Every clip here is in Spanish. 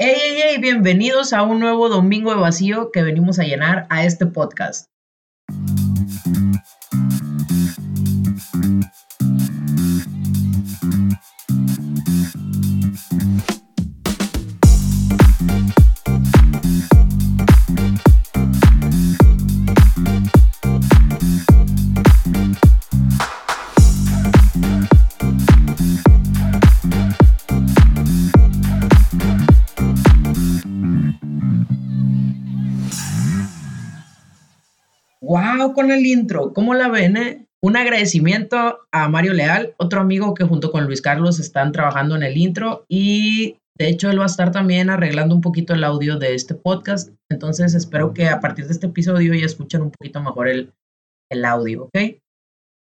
Hey, hey, hey, bienvenidos a un nuevo domingo de vacío que venimos a llenar a este podcast. Con el intro, ¿cómo la ven? Eh? Un agradecimiento a Mario Leal, otro amigo que junto con Luis Carlos están trabajando en el intro y de hecho él va a estar también arreglando un poquito el audio de este podcast. Entonces espero que a partir de este episodio ya escuchen un poquito mejor el, el audio, ¿ok?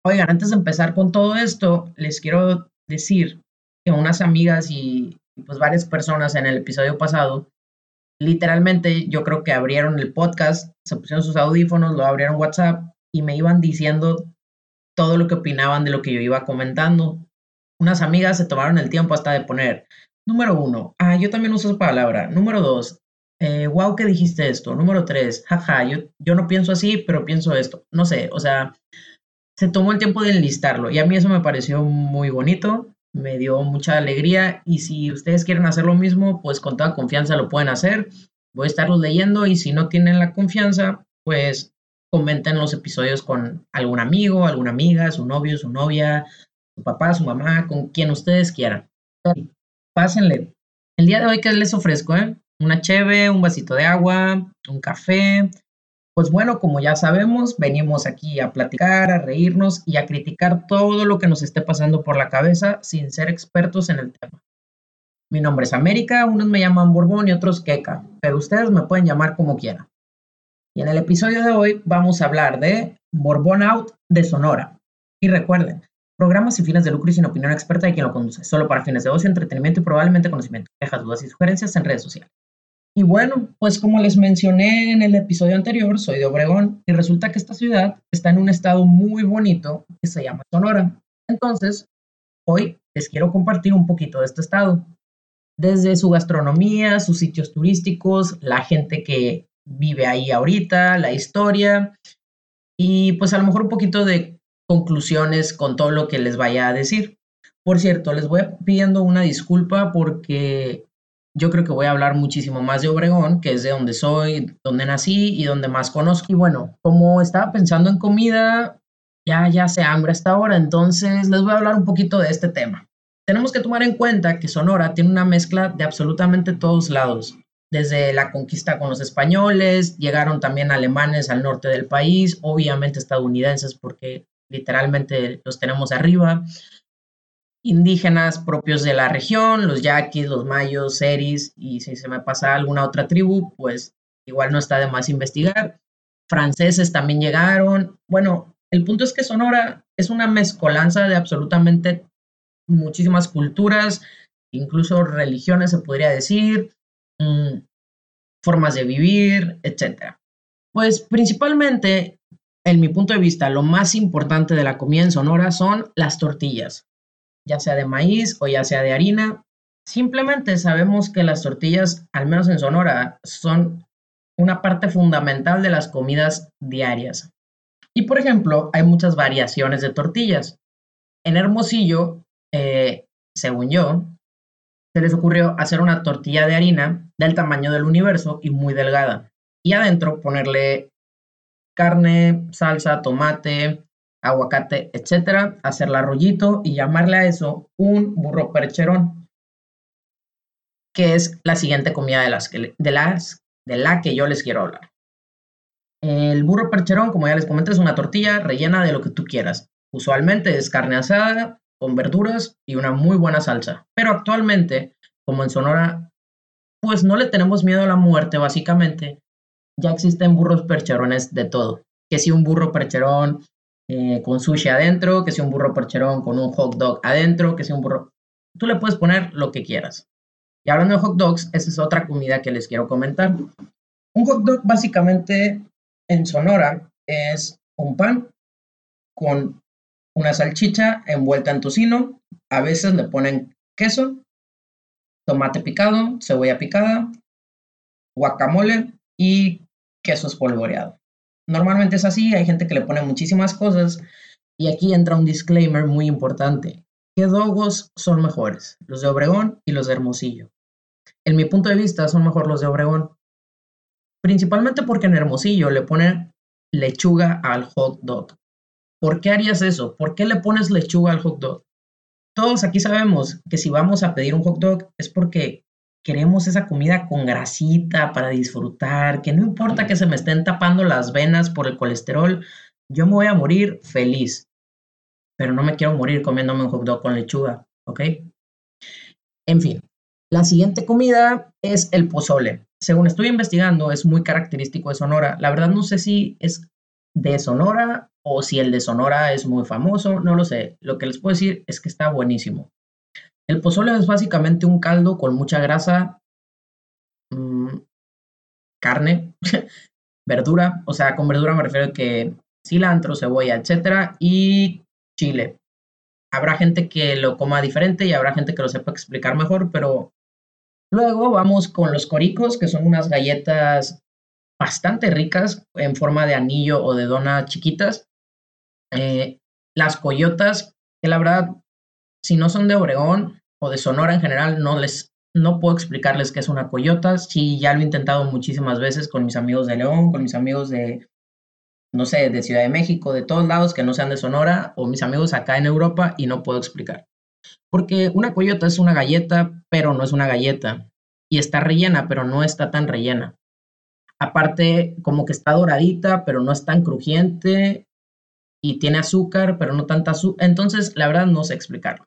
Oigan, antes de empezar con todo esto, les quiero decir que unas amigas y pues varias personas en el episodio pasado literalmente yo creo que abrieron el podcast, se pusieron sus audífonos, lo abrieron WhatsApp y me iban diciendo todo lo que opinaban de lo que yo iba comentando. Unas amigas se tomaron el tiempo hasta de poner, número uno, ah, yo también uso esa palabra. Número dos, eh, wow, que dijiste esto. Número tres, jaja, yo, yo no pienso así, pero pienso esto. No sé, o sea, se tomó el tiempo de enlistarlo y a mí eso me pareció muy bonito me dio mucha alegría y si ustedes quieren hacer lo mismo, pues con toda confianza lo pueden hacer. Voy a estarlos leyendo y si no tienen la confianza, pues comenten los episodios con algún amigo, alguna amiga, su novio, su novia, su papá, su mamá, con quien ustedes quieran. Pásenle. El día de hoy, ¿qué les ofrezco? Eh? Una cheve, un vasito de agua, un café, pues bueno, como ya sabemos, venimos aquí a platicar, a reírnos y a criticar todo lo que nos esté pasando por la cabeza sin ser expertos en el tema. Mi nombre es América, unos me llaman Borbón y otros Keka, pero ustedes me pueden llamar como quieran. Y en el episodio de hoy vamos a hablar de Borbón Out de Sonora. Y recuerden, programas sin fines de lucro y sin opinión experta de quien lo conduce, solo para fines de ocio, entretenimiento y probablemente conocimiento. Deja dudas y sugerencias en redes sociales. Y bueno, pues como les mencioné en el episodio anterior, soy de Obregón y resulta que esta ciudad está en un estado muy bonito que se llama Sonora. Entonces, hoy les quiero compartir un poquito de este estado. Desde su gastronomía, sus sitios turísticos, la gente que vive ahí ahorita, la historia y pues a lo mejor un poquito de conclusiones con todo lo que les vaya a decir. Por cierto, les voy pidiendo una disculpa porque yo creo que voy a hablar muchísimo más de Obregón, que es de donde soy, donde nací y donde más conozco. Y bueno, como estaba pensando en comida, ya, ya se hambre hasta ahora, entonces les voy a hablar un poquito de este tema. Tenemos que tomar en cuenta que Sonora tiene una mezcla de absolutamente todos lados. Desde la conquista con los españoles, llegaron también alemanes al norte del país, obviamente estadounidenses porque literalmente los tenemos arriba indígenas propios de la región, los yaquis, los mayos, seris, y si se me pasa alguna otra tribu, pues igual no está de más investigar. Franceses también llegaron. Bueno, el punto es que Sonora es una mezcolanza de absolutamente muchísimas culturas, incluso religiones se podría decir, mm, formas de vivir, etc. Pues principalmente, en mi punto de vista, lo más importante de la comida en Sonora son las tortillas ya sea de maíz o ya sea de harina. Simplemente sabemos que las tortillas, al menos en Sonora, son una parte fundamental de las comidas diarias. Y por ejemplo, hay muchas variaciones de tortillas. En Hermosillo, eh, según yo, se les ocurrió hacer una tortilla de harina del tamaño del universo y muy delgada. Y adentro ponerle carne, salsa, tomate, aguacate, etcétera, hacerla rollito y llamarle a eso un burro percherón, que es la siguiente comida de, las que, de, las, de la que yo les quiero hablar. El burro percherón, como ya les comenté, es una tortilla rellena de lo que tú quieras. Usualmente es carne asada con verduras y una muy buena salsa. Pero actualmente, como en Sonora, pues no le tenemos miedo a la muerte, básicamente. Ya existen burros percherones de todo. Que si un burro percherón eh, con sushi adentro, que sea un burro percherón con un hot dog adentro, que sea un burro... Tú le puedes poner lo que quieras. Y hablando de hot dogs, esa es otra comida que les quiero comentar. Un hot dog básicamente en Sonora es un pan con una salchicha envuelta en tocino, a veces le ponen queso tomate picado, cebolla picada, guacamole y queso espolvoreado. Normalmente es así, hay gente que le pone muchísimas cosas y aquí entra un disclaimer muy importante. ¿Qué dogos son mejores? Los de Obregón y los de Hermosillo. En mi punto de vista son mejor los de Obregón. Principalmente porque en Hermosillo le ponen lechuga al hot dog. ¿Por qué harías eso? ¿Por qué le pones lechuga al hot dog? Todos aquí sabemos que si vamos a pedir un hot dog es porque queremos esa comida con grasita para disfrutar, que no importa que se me estén tapando las venas por el colesterol, yo me voy a morir feliz, pero no me quiero morir comiéndome un hot dog con lechuga, ¿ok? En fin, la siguiente comida es el pozole. Según estoy investigando, es muy característico de Sonora. La verdad no sé si es de Sonora o si el de Sonora es muy famoso, no lo sé. Lo que les puedo decir es que está buenísimo. El pozole es básicamente un caldo con mucha grasa, mm, carne, verdura, o sea, con verdura me refiero a que cilantro, cebolla, etcétera, y chile. Habrá gente que lo coma diferente y habrá gente que lo sepa explicar mejor, pero luego vamos con los coricos, que son unas galletas bastante ricas en forma de anillo o de dona chiquitas. Eh, las coyotas, que la verdad si no son de Obregón o de Sonora en general, no les no puedo explicarles qué es una coyota. Sí, ya lo he intentado muchísimas veces con mis amigos de León, con mis amigos de, no sé, de Ciudad de México, de todos lados que no sean de Sonora, o mis amigos acá en Europa, y no puedo explicar. Porque una coyota es una galleta, pero no es una galleta. Y está rellena, pero no está tan rellena. Aparte, como que está doradita, pero no es tan crujiente. Y tiene azúcar, pero no tanta azúcar. Entonces, la verdad, no sé explicarlo.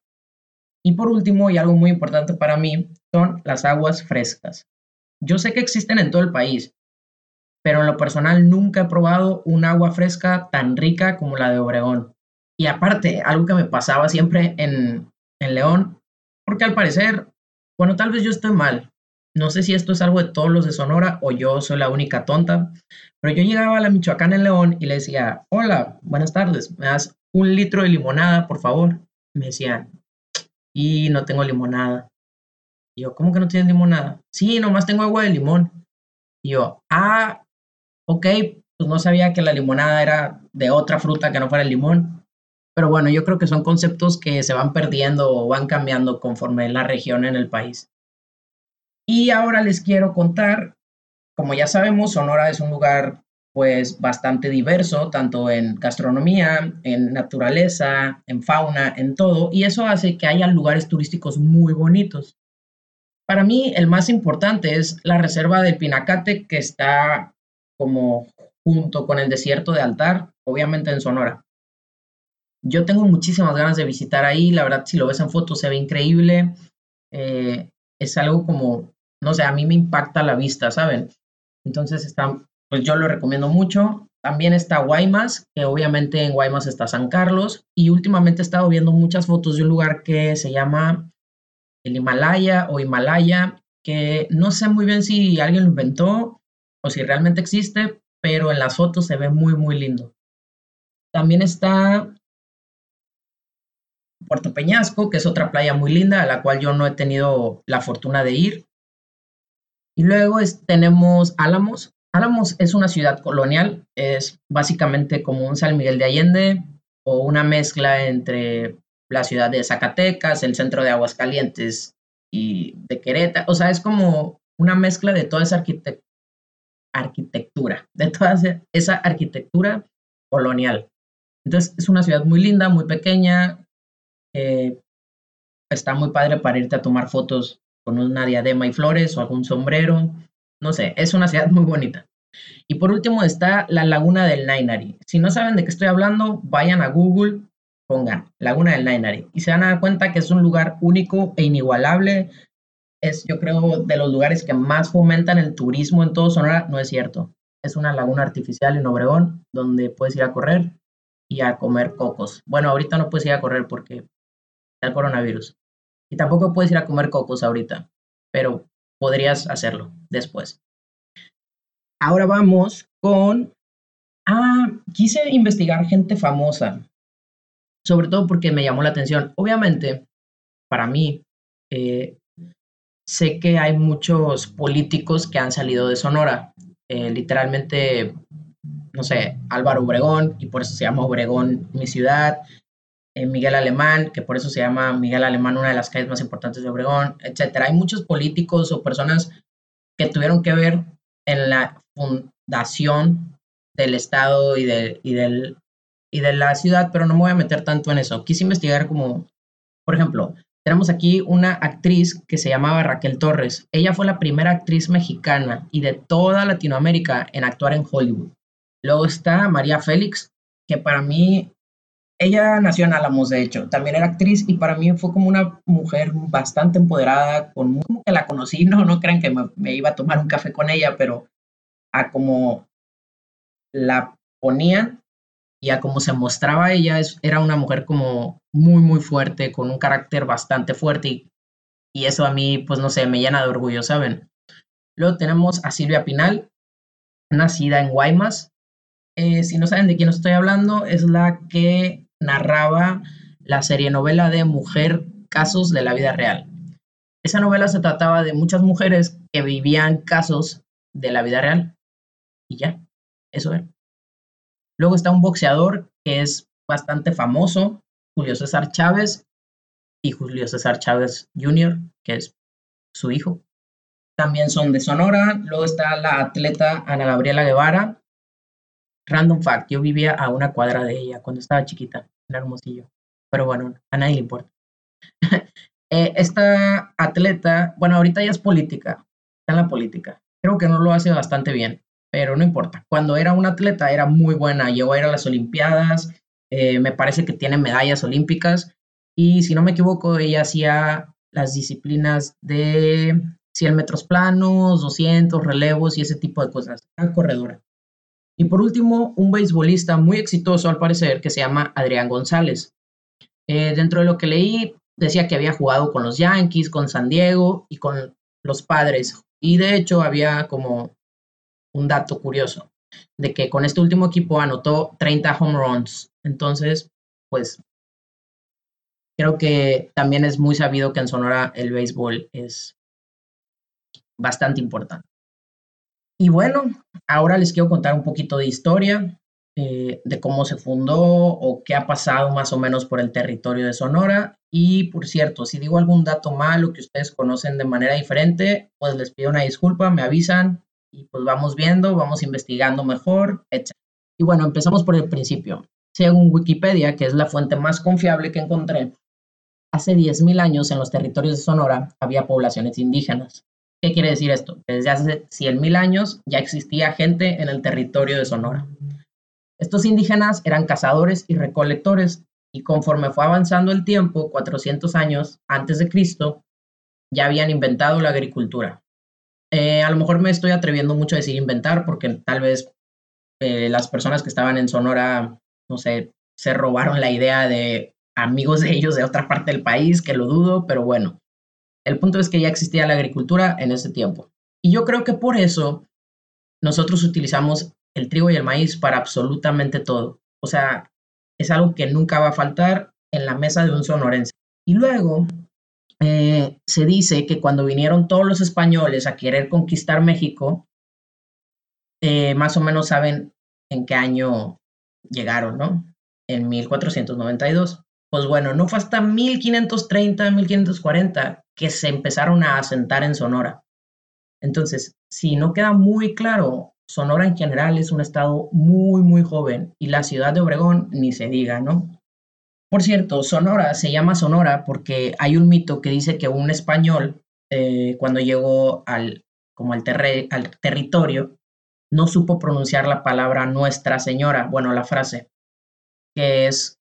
Y por último, y algo muy importante para mí, son las aguas frescas. Yo sé que existen en todo el país, pero en lo personal nunca he probado un agua fresca tan rica como la de Obregón. Y aparte, algo que me pasaba siempre en, en León, porque al parecer, bueno, tal vez yo estoy mal. No sé si esto es algo de todos los de Sonora o yo soy la única tonta, pero yo llegaba a la Michoacán en León y le decía, hola, buenas tardes, me das un litro de limonada, por favor. Me decían, y no tengo limonada. Y yo, ¿cómo que no tienes limonada? Sí, nomás tengo agua de limón. Y yo, ah, ok, pues no sabía que la limonada era de otra fruta que no fuera el limón. Pero bueno, yo creo que son conceptos que se van perdiendo o van cambiando conforme la región en el país. Y ahora les quiero contar, como ya sabemos, Sonora es un lugar pues bastante diverso, tanto en gastronomía, en naturaleza, en fauna, en todo, y eso hace que haya lugares turísticos muy bonitos. Para mí, el más importante es la reserva del Pinacate, que está como junto con el desierto de Altar, obviamente en Sonora. Yo tengo muchísimas ganas de visitar ahí, la verdad, si lo ves en fotos se ve increíble. Eh, es algo como, no sé, a mí me impacta la vista, ¿saben? Entonces está pues yo lo recomiendo mucho. También está Guaymas, que obviamente en Guaymas está San Carlos. Y últimamente he estado viendo muchas fotos de un lugar que se llama el Himalaya o Himalaya, que no sé muy bien si alguien lo inventó o si realmente existe, pero en las fotos se ve muy, muy lindo. También está Puerto Peñasco, que es otra playa muy linda, a la cual yo no he tenido la fortuna de ir. Y luego tenemos Álamos, Álamos es una ciudad colonial, es básicamente como un San Miguel de Allende o una mezcla entre la ciudad de Zacatecas, el centro de Aguascalientes y de Querétaro. O sea, es como una mezcla de toda esa arquitectura, de toda esa arquitectura colonial. Entonces, es una ciudad muy linda, muy pequeña. Eh, está muy padre para irte a tomar fotos con una diadema y flores o algún sombrero. No sé, es una ciudad muy bonita. Y por último está la Laguna del Nainari. Si no saben de qué estoy hablando, vayan a Google, pongan Laguna del Nainari y se van a dar cuenta que es un lugar único e inigualable. Es, yo creo, de los lugares que más fomentan el turismo en todo Sonora. No es cierto. Es una laguna artificial en Obregón donde puedes ir a correr y a comer cocos. Bueno, ahorita no puedes ir a correr porque está el coronavirus. Y tampoco puedes ir a comer cocos ahorita, pero podrías hacerlo después. Ahora vamos con... Ah, quise investigar gente famosa, sobre todo porque me llamó la atención. Obviamente, para mí, eh, sé que hay muchos políticos que han salido de Sonora. Eh, literalmente, no sé, Álvaro Obregón, y por eso se llama Obregón mi ciudad. Eh, Miguel Alemán, que por eso se llama Miguel Alemán, una de las calles más importantes de Obregón, etcétera. Hay muchos políticos o personas que tuvieron que ver en la fundación del Estado y, de, y, del, y de la ciudad, pero no me voy a meter tanto en eso. Quise investigar como, por ejemplo, tenemos aquí una actriz que se llamaba Raquel Torres. Ella fue la primera actriz mexicana y de toda Latinoamérica en actuar en Hollywood. Luego está María Félix, que para mí, ella nació en Álamos, de hecho, también era actriz y para mí fue como una mujer bastante empoderada, con como que la conocí, no, no crean que me, iba a tomar un café con ella, pero a como la ponían y a cómo se mostraba ella, es, era una mujer como muy, muy fuerte, con un carácter bastante fuerte y, y, eso a mí, pues no sé, me llena de orgullo, ¿saben? Luego tenemos a Silvia Pinal, nacida en Guaymas. Eh, si no saben de quién estoy hablando, es la que narraba la serie novela de Mujer Casos de la Vida Real. Esa novela se trataba de muchas mujeres que vivían casos de la vida real. Y ya, eso es. Luego está un boxeador que es bastante famoso, Julio César Chávez, y Julio César Chávez Jr., que es su hijo. También son de Sonora. Luego está la atleta Ana Gabriela Guevara. Random fact, yo vivía a una cuadra de ella cuando estaba chiquita, en Hermosillo. Pero bueno, a nadie le importa. Eh, esta atleta, bueno, ahorita ya es política, está en la política. Creo que no lo hace bastante bien pero no importa. Cuando era un atleta era muy buena, llegó a ir a las Olimpiadas, eh, me parece que tiene medallas olímpicas y si no me equivoco, ella hacía las disciplinas de 100 metros planos, 200 relevos y ese tipo de cosas. Una corredora. Y por último, un beisbolista muy exitoso al parecer que se llama Adrián González. Eh, dentro de lo que leí, decía que había jugado con los Yankees, con San Diego y con los padres. Y de hecho había como un dato curioso de que con este último equipo anotó 30 home runs. Entonces, pues creo que también es muy sabido que en Sonora el béisbol es bastante importante. Y bueno, ahora les quiero contar un poquito de historia, eh, de cómo se fundó o qué ha pasado más o menos por el territorio de Sonora. Y por cierto, si digo algún dato malo que ustedes conocen de manera diferente, pues les pido una disculpa, me avisan y pues vamos viendo, vamos investigando mejor, etc. Y bueno, empezamos por el principio. Según Wikipedia, que es la fuente más confiable que encontré, hace 10.000 años en los territorios de Sonora había poblaciones indígenas. ¿Qué quiere decir esto? Desde hace 100.000 años ya existía gente en el territorio de Sonora. Estos indígenas eran cazadores y recolectores y conforme fue avanzando el tiempo, 400 años antes de Cristo, ya habían inventado la agricultura. Eh, a lo mejor me estoy atreviendo mucho a decir inventar porque tal vez eh, las personas que estaban en Sonora, no sé, se robaron la idea de amigos de ellos de otra parte del país, que lo dudo, pero bueno, el punto es que ya existía la agricultura en ese tiempo. Y yo creo que por eso nosotros utilizamos el trigo y el maíz para absolutamente todo. O sea, es algo que nunca va a faltar en la mesa de un sonorense. Y luego, eh, se dice que cuando vinieron todos los españoles a querer conquistar México, eh, más o menos saben en qué año llegaron, ¿no? En 1492. Pues bueno, no fue hasta 1530, 1540 que se empezaron a asentar en Sonora. Entonces, si no queda muy claro, Sonora en general es un estado muy, muy joven y la ciudad de Obregón ni se diga, ¿no? Por cierto, Sonora se llama Sonora porque hay un mito que dice que un español, eh, cuando llegó al, como al, al territorio, no supo pronunciar la palabra Nuestra Señora, bueno, la frase, que es,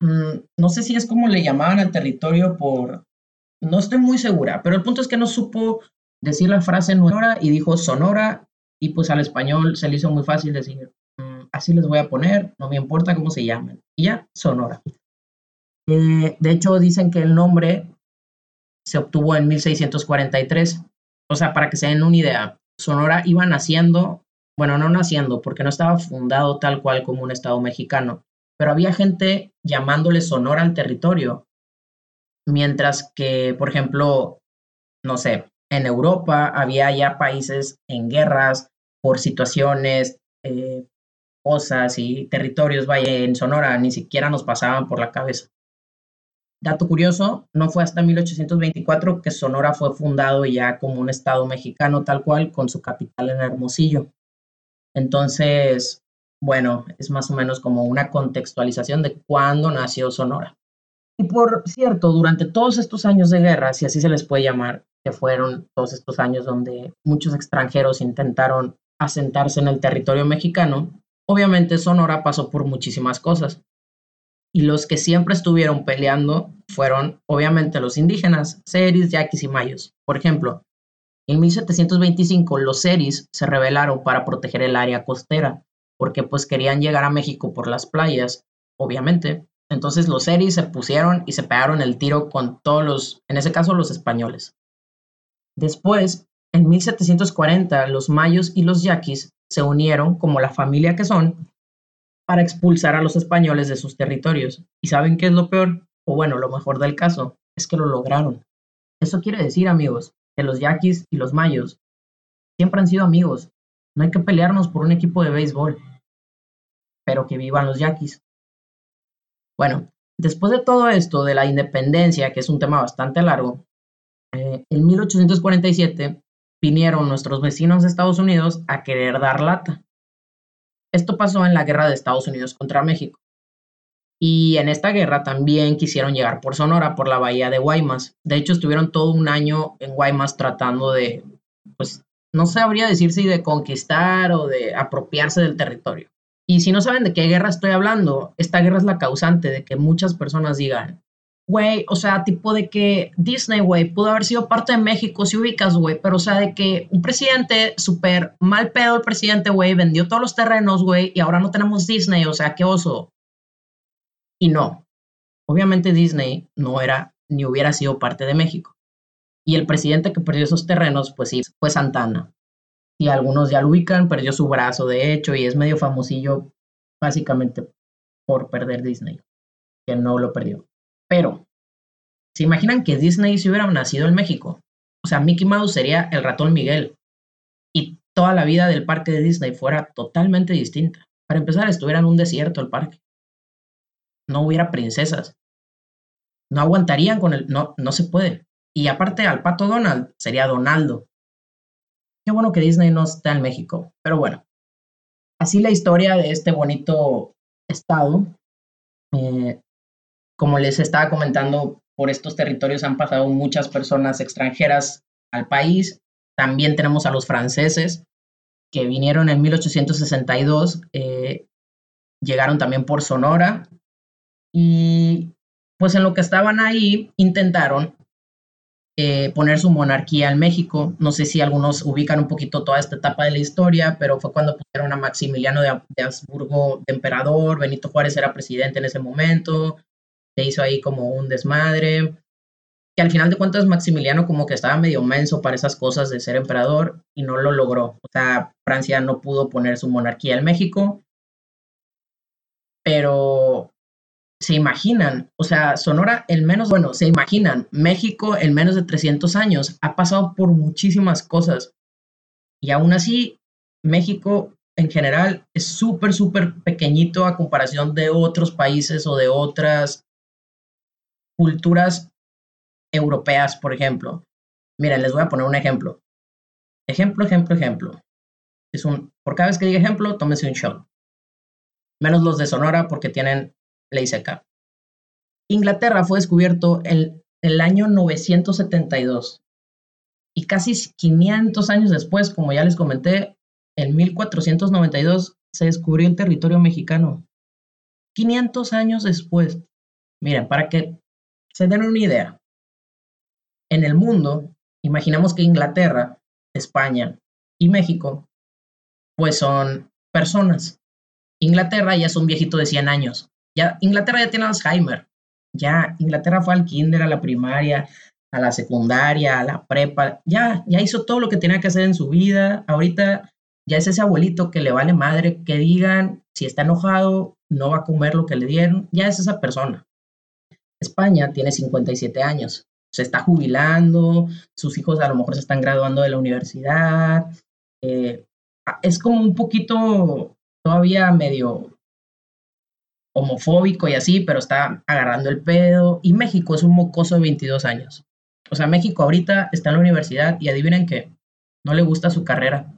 mm, no sé si es como le llamaban al territorio por, no estoy muy segura, pero el punto es que no supo decir la frase Nuestra y dijo Sonora y pues al español se le hizo muy fácil decir, mm, así les voy a poner, no me importa cómo se llamen, y ya, Sonora. Eh, de hecho, dicen que el nombre se obtuvo en 1643. O sea, para que se den una idea, Sonora iba naciendo, bueno, no naciendo, porque no estaba fundado tal cual como un estado mexicano, pero había gente llamándole Sonora al territorio. Mientras que, por ejemplo, no sé, en Europa había ya países en guerras por situaciones, eh, cosas y territorios, vaya, en Sonora ni siquiera nos pasaban por la cabeza. Dato curioso, no fue hasta 1824 que Sonora fue fundado ya como un estado mexicano tal cual, con su capital en Hermosillo. Entonces, bueno, es más o menos como una contextualización de cuándo nació Sonora. Y por cierto, durante todos estos años de guerra, si así se les puede llamar, que fueron todos estos años donde muchos extranjeros intentaron asentarse en el territorio mexicano, obviamente Sonora pasó por muchísimas cosas. Y los que siempre estuvieron peleando fueron, obviamente, los indígenas, seris, yaquis y mayos. Por ejemplo, en 1725 los seris se rebelaron para proteger el área costera, porque pues querían llegar a México por las playas, obviamente. Entonces los seris se pusieron y se pegaron el tiro con todos los, en ese caso los españoles. Después, en 1740, los mayos y los yaquis se unieron como la familia que son para expulsar a los españoles de sus territorios. ¿Y saben qué es lo peor? O bueno, lo mejor del caso, es que lo lograron. Eso quiere decir, amigos, que los yaquis y los mayos siempre han sido amigos. No hay que pelearnos por un equipo de béisbol. Pero que vivan los yaquis. Bueno, después de todo esto de la independencia, que es un tema bastante largo, eh, en 1847 vinieron nuestros vecinos de Estados Unidos a querer dar lata. Esto pasó en la guerra de Estados Unidos contra México. Y en esta guerra también quisieron llegar por Sonora, por la bahía de Guaymas. De hecho, estuvieron todo un año en Guaymas tratando de, pues, no sabría decir si de conquistar o de apropiarse del territorio. Y si no saben de qué guerra estoy hablando, esta guerra es la causante de que muchas personas digan, güey, o sea, tipo de que Disney, güey, pudo haber sido parte de México, si ubicas, güey, pero o sea, de que un presidente súper mal pedo el presidente, güey, vendió todos los terrenos, güey, y ahora no tenemos Disney, o sea, qué oso. Y no, obviamente Disney no era ni hubiera sido parte de México. Y el presidente que perdió esos terrenos, pues sí, fue Santana. Y algunos ya lo ubican, perdió su brazo, de hecho, y es medio famosillo básicamente por perder Disney, que no lo perdió. Pero, ¿se imaginan que Disney si hubiera nacido en México? O sea, Mickey Mouse sería el ratón Miguel y toda la vida del parque de Disney fuera totalmente distinta. Para empezar, estuviera en un desierto el parque. No hubiera princesas. No aguantarían con el... No, no se puede. Y aparte al pato Donald sería Donaldo. Qué bueno que Disney no está en México. Pero bueno, así la historia de este bonito estado. Eh, como les estaba comentando, por estos territorios han pasado muchas personas extranjeras al país. También tenemos a los franceses que vinieron en 1862, eh, llegaron también por Sonora y pues en lo que estaban ahí intentaron eh, poner su monarquía en México. No sé si algunos ubican un poquito toda esta etapa de la historia, pero fue cuando pusieron a Maximiliano de, de Habsburgo de emperador, Benito Juárez era presidente en ese momento, se hizo ahí como un desmadre, que al final de cuentas Maximiliano como que estaba medio menso para esas cosas de ser emperador y no lo logró. O sea, Francia no pudo poner su monarquía en México, pero se imaginan, o sea, Sonora en menos, bueno, se imaginan, México en menos de 300 años ha pasado por muchísimas cosas y aún así México en general es súper, súper pequeñito a comparación de otros países o de otras culturas europeas, por ejemplo. Miren, les voy a poner un ejemplo. Ejemplo, ejemplo, ejemplo. Es un, por cada vez que diga ejemplo, tómese un shot. Menos los de Sonora porque tienen ley seca. Inglaterra fue descubierto en el año 972 y casi 500 años después, como ya les comenté, en 1492 se descubrió el territorio mexicano. 500 años después. Miren, para que se den una idea. En el mundo, imaginamos que Inglaterra, España y México, pues son personas. Inglaterra ya es un viejito de 100 años. Ya, Inglaterra ya tiene Alzheimer. Ya, Inglaterra fue al kinder, a la primaria, a la secundaria, a la prepa. Ya, ya hizo todo lo que tenía que hacer en su vida. Ahorita ya es ese abuelito que le vale madre que digan si está enojado, no va a comer lo que le dieron. Ya es esa persona. España tiene 57 años. se está jubilando, sus hijos a lo mejor se están graduando de la universidad. Eh, es como un poquito todavía medio homofóbico y así, pero está agarrando el pedo. Y México es un mocoso de 22 años. O sea, México ahorita está en la universidad y adivinen que no le gusta su carrera.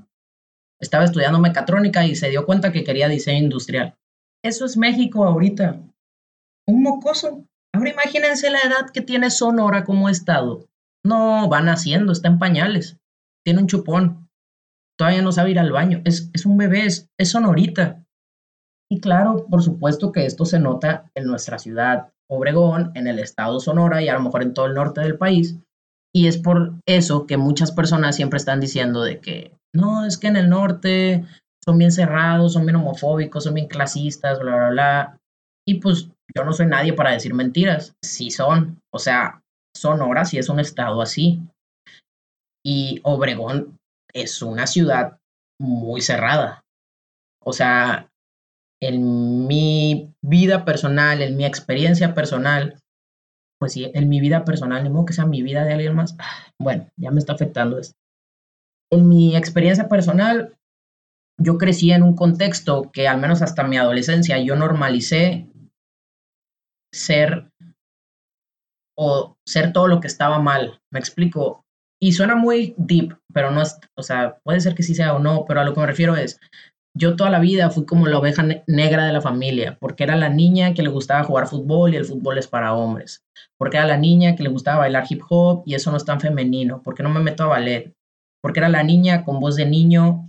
Estaba estudiando mecatrónica y se dio cuenta que quería diseño industrial. Eso es México ahorita. Un mocoso. Ahora imagínense la edad que tiene Sonora como estado. No, va naciendo, está en pañales. Tiene un chupón. Todavía no sabe ir al baño. Es, es un bebé, es, es sonorita. Y claro, por supuesto que esto se nota en nuestra ciudad, Obregón, en el estado Sonora y a lo mejor en todo el norte del país. Y es por eso que muchas personas siempre están diciendo de que no, es que en el norte son bien cerrados, son bien homofóbicos, son bien clasistas, bla, bla, bla. Y pues yo no soy nadie para decir mentiras. Sí son. O sea, Sonora sí es un estado así. Y Obregón es una ciudad muy cerrada. O sea, en mi vida personal, en mi experiencia personal, pues sí, en mi vida personal, ni modo que sea mi vida de alguien más. Bueno, ya me está afectando esto. En mi experiencia personal, yo crecí en un contexto que al menos hasta mi adolescencia yo normalicé ser o ser todo lo que estaba mal. Me explico. Y suena muy deep, pero no es, o sea, puede ser que sí sea o no, pero a lo que me refiero es, yo toda la vida fui como la oveja negra de la familia, porque era la niña que le gustaba jugar fútbol y el fútbol es para hombres, porque era la niña que le gustaba bailar hip hop y eso no es tan femenino, porque no me meto a ballet, porque era la niña con voz de niño,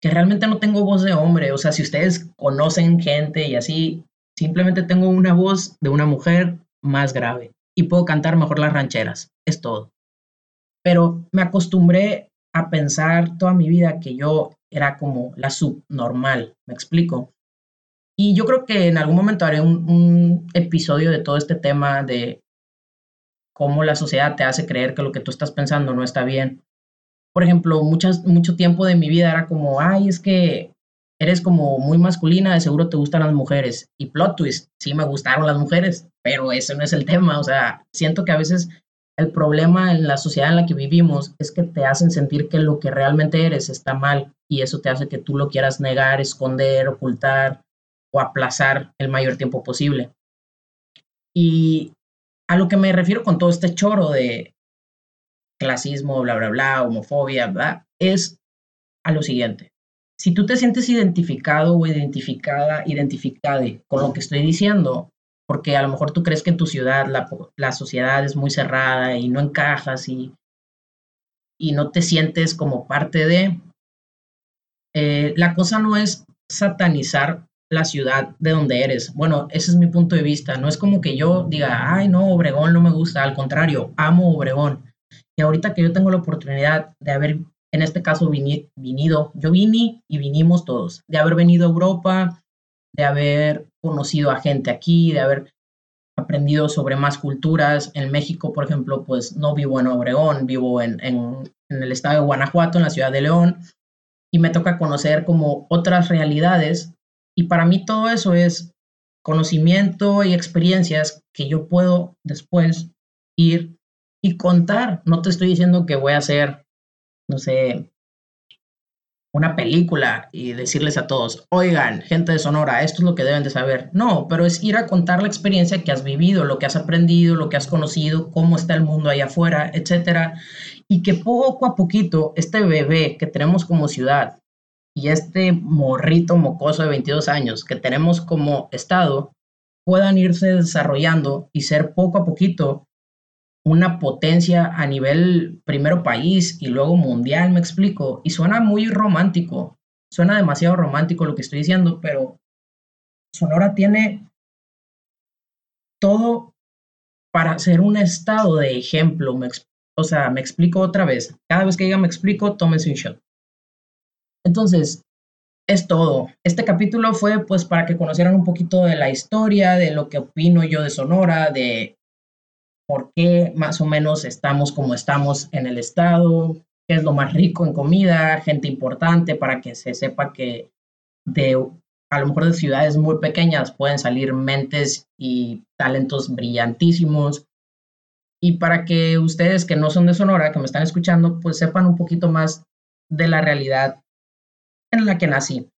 que realmente no tengo voz de hombre, o sea, si ustedes conocen gente y así, simplemente tengo una voz de una mujer más grave y puedo cantar mejor las rancheras, es todo. Pero me acostumbré a pensar toda mi vida que yo era como la subnormal, me explico. Y yo creo que en algún momento haré un, episodio de todo este tema de cómo la sociedad te hace creer que lo que tú estás pensando no está bien. Por ejemplo, muchas, mucho tiempo de mi vida era como, ay, es que eres como muy masculina, de seguro te gustan las mujeres. Y plot twist, sí me gustaron las mujeres, pero ese no es el tema. O sea, siento que a veces el problema en la sociedad en la que vivimos es que te hacen sentir que lo que realmente eres está mal y eso te hace que tú lo quieras negar, esconder, ocultar o aplazar el mayor tiempo posible. Y a lo que me refiero con todo este choro de clasismo, bla, bla, bla, homofobia, bla, es a lo siguiente. Si tú te sientes identificado o identificada, identificada con lo que estoy diciendo, porque a lo mejor tú crees que en tu ciudad la, sociedad es muy cerrada y no encajas y, y no te sientes como parte de... Eh, la cosa no es satanizar la ciudad de donde eres. Bueno, ese es mi punto de vista. No es como que yo diga, ay, no, Obregón no me gusta. Al contrario, amo Obregón. Y ahorita que yo tengo la oportunidad de haber, en este caso, venido, yo vine y vinimos todos, de haber venido a Europa, de haber conocido a gente aquí, de haber aprendido sobre más culturas. En México, por ejemplo, pues no vivo en Obregón, vivo en, en, el estado de Guanajuato, en la ciudad de León, y me toca conocer como otras realidades. Y para mí todo eso es conocimiento y experiencias que yo puedo después ir y contar. No te estoy diciendo que voy a hacer, no sé, una película y decirles a todos, oigan, gente de Sonora, esto es lo que deben de saber. No, pero es ir a contar la experiencia que has vivido, lo que has aprendido, lo que has conocido, cómo está el mundo allá afuera, etcétera, y que poco a poquito este bebé que tenemos como ciudad y este morrito mocoso de 22 años que tenemos como estado puedan irse desarrollando y ser poco a poquito una potencia a nivel primero país y luego mundial, me explico. Y suena muy romántico, suena demasiado romántico lo que estoy diciendo, pero Sonora tiene todo para ser un estado de ejemplo. o sea, me explico otra vez. Cada vez que diga me explico, tómense un shot. Entonces, es todo. Este capítulo fue pues para que conocieran un poquito de la historia, de lo que opino yo de Sonora, de por qué más o menos estamos como estamos en el estado, qué es lo más rico en comida, gente importante para que se sepa que de a lo mejor de ciudades muy pequeñas pueden salir mentes y talentos brillantísimos. y para que ustedes que no son de Sonora, que me están escuchando, pues sepan un poquito más de la realidad en la que nací,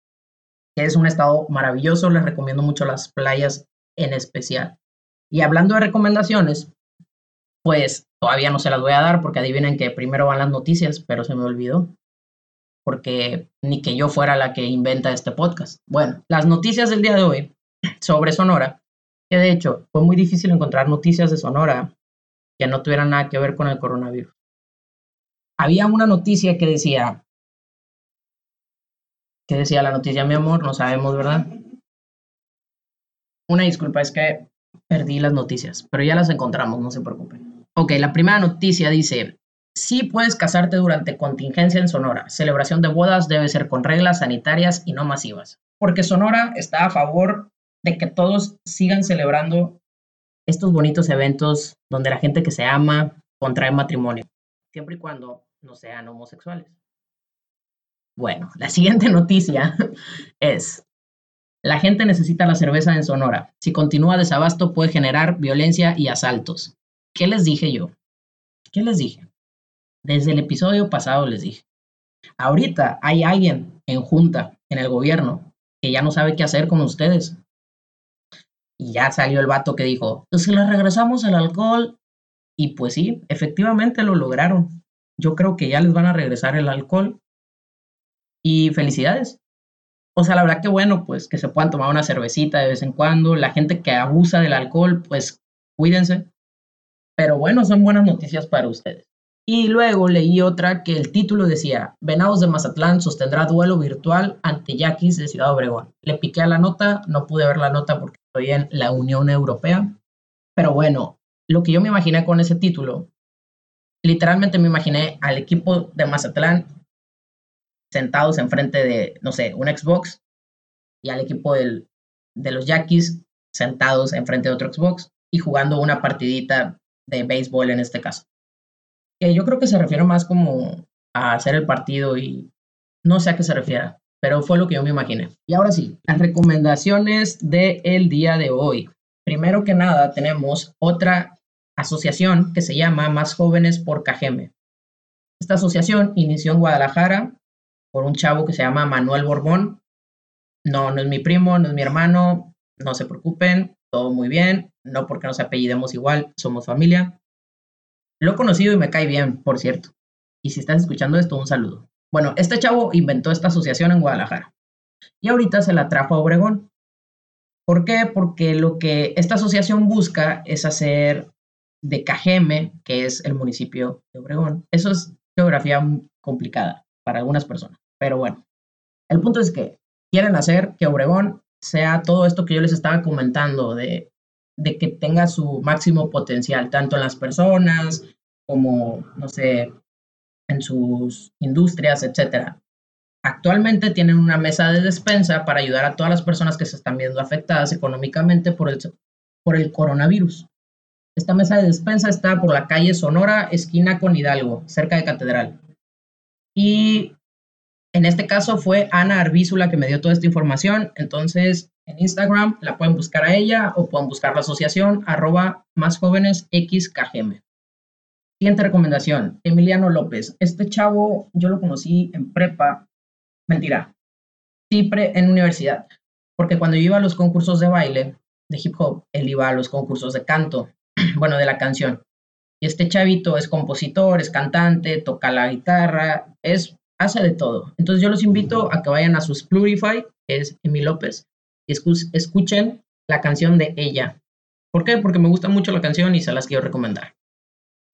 que es un estado maravilloso, les recomiendo mucho las playas en especial. Y hablando de recomendaciones, pues todavía no se las voy a dar porque adivinen que primero van las noticias, pero se me olvidó, porque ni que yo fuera la que inventa este podcast. Bueno, las noticias del día de hoy sobre Sonora, que de hecho fue muy difícil encontrar noticias de Sonora que no tuvieran nada que ver con el coronavirus. Había una noticia que decía, ¿qué decía la noticia, mi amor? No sabemos, ¿verdad? Una disculpa, es que perdí las noticias, pero ya las encontramos, no se preocupen. Ok, la primera noticia dice, sí puedes casarte durante contingencia en Sonora. Celebración de bodas debe ser con reglas sanitarias y no masivas. Porque Sonora está a favor de que todos sigan celebrando estos bonitos eventos donde la gente que se ama contrae matrimonio, siempre y cuando no sean homosexuales. Bueno, la siguiente noticia es, la gente necesita la cerveza en Sonora. Si continúa desabasto puede generar violencia y asaltos. ¿Qué les dije yo? ¿Qué les dije? Desde el episodio pasado les dije. Ahorita hay alguien en junta, en el gobierno, que ya no sabe qué hacer con ustedes. Y ya salió el vato que dijo, pues si le regresamos el alcohol. Y pues sí, efectivamente lo lograron. Yo creo que ya les van a regresar el alcohol. Y felicidades. O sea, la verdad que bueno, pues que se puedan tomar una cervecita de vez en cuando. La gente que abusa del alcohol, pues cuídense. Pero bueno, son buenas noticias para ustedes. Y luego leí otra que el título decía, Venados de Mazatlán sostendrá duelo virtual ante Yaquis de Ciudad Obregón. Le piqué a la nota, no pude ver la nota porque estoy en la Unión Europea. Pero bueno, lo que yo me imaginé con ese título, literalmente me imaginé al equipo de Mazatlán sentados enfrente de, no sé, un Xbox y al equipo del, de los Yaquis sentados enfrente de otro Xbox y jugando una partidita de béisbol en este caso. Que yo creo que se refiere más como a hacer el partido y no sé a qué se refiere pero fue lo que yo me imaginé. Y ahora sí, las recomendaciones del día de hoy. Primero que nada, tenemos otra asociación que se llama Más Jóvenes por Cajeme. Esta asociación inició en Guadalajara por un chavo que se llama Manuel Borbón. No, no es mi primo, no es mi hermano, no se preocupen, todo muy bien, no porque nos apellidemos igual, somos familia. Lo he conocido y me cae bien, por cierto. Y si estás escuchando esto, un saludo. Bueno, este chavo inventó esta asociación en Guadalajara y ahorita se la trajo a Obregón. ¿Por qué? Porque lo que esta asociación busca es hacer de Cajeme, que es el municipio de Obregón. Eso es geografía complicada para algunas personas, pero bueno, el punto es que quieren hacer que Obregón sea todo esto que yo les estaba comentando, de, de que tenga su máximo potencial, tanto en las personas como, no sé, en sus industrias, etcétera. Actualmente tienen una mesa de despensa para ayudar a todas las personas que se están viendo afectadas económicamente por el, por el coronavirus. Esta mesa de despensa está por la calle Sonora, esquina con Hidalgo, cerca de Catedral. Y en este caso fue Ana Arbízula que me dio toda esta información. Entonces, en Instagram la pueden buscar a ella o pueden buscar la asociación arroba más jóvenes XKGM. Siguiente recomendación, Emiliano López. Este chavo yo lo conocí en prepa, mentira, sí, en universidad, porque cuando yo iba a los concursos de baile, de hip hop, él iba a los concursos de canto, bueno, de la canción. Y este chavito es compositor, es cantante, toca la guitarra, es, hace de todo. Entonces yo los invito a que vayan a su Splurify, que es Emi López, y escuchen la canción de ella. ¿Por qué? Porque me gusta mucho la canción y se las quiero recomendar.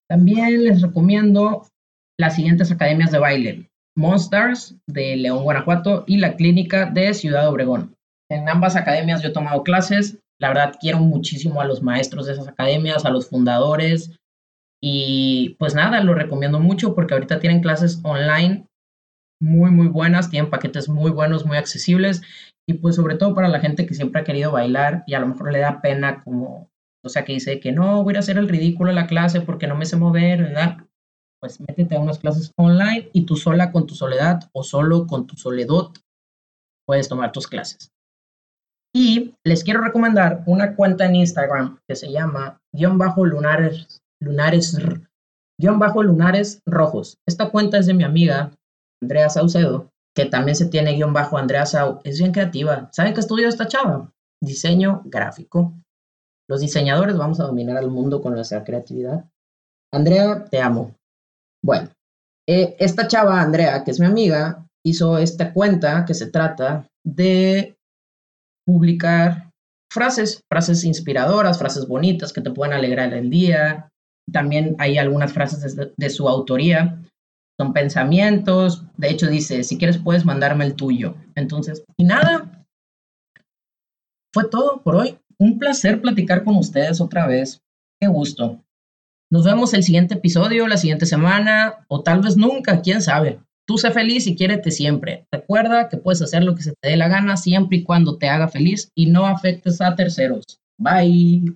También les recomiendo las siguientes academias de baile. Monsters de León, Guanajuato y la Clínica de Ciudad Obregón. En ambas academias yo he tomado clases. La verdad quiero muchísimo a los maestros de esas academias, a los fundadores. Y pues nada, lo recomiendo mucho porque ahorita tienen clases online muy, muy buenas, tienen paquetes muy buenos, muy accesibles. Y pues sobre todo para la gente que siempre ha querido bailar y a lo mejor le da pena como o sea, que dice que no, voy a hacer el ridículo en la clase porque no me sé mover, ¿verdad? Pues métete a unas clases online y tú sola con tu soledad o solo con tu soledad puedes tomar tus clases. Y les quiero recomendar una cuenta en Instagram que se llama guion bajo lunares, lunares, guion bajo lunares rojos. Esta cuenta es de mi amiga Andrea Saucedo, que también se tiene guion bajo Andrea Sau. Es bien creativa. ¿Saben qué estudió esta chava? Diseño gráfico. Los diseñadores vamos a dominar al mundo con nuestra creatividad. Andrea, te amo. Bueno, eh, esta chava, Andrea, que es mi amiga, hizo esta cuenta que se trata de publicar frases, frases inspiradoras, frases bonitas que te pueden alegrar el día. También hay algunas frases de, de su autoría. Son pensamientos. De hecho, dice, si quieres puedes mandarme el tuyo. Entonces, y nada. Fue todo por hoy. Un placer platicar con ustedes otra vez. Qué gusto. Nos vemos el siguiente episodio, la siguiente semana, o tal vez nunca, quién sabe. Tú sé feliz y quiérete siempre. Recuerda que puedes hacer lo que se te dé la gana siempre y cuando te haga feliz y no afectes a terceros. Bye.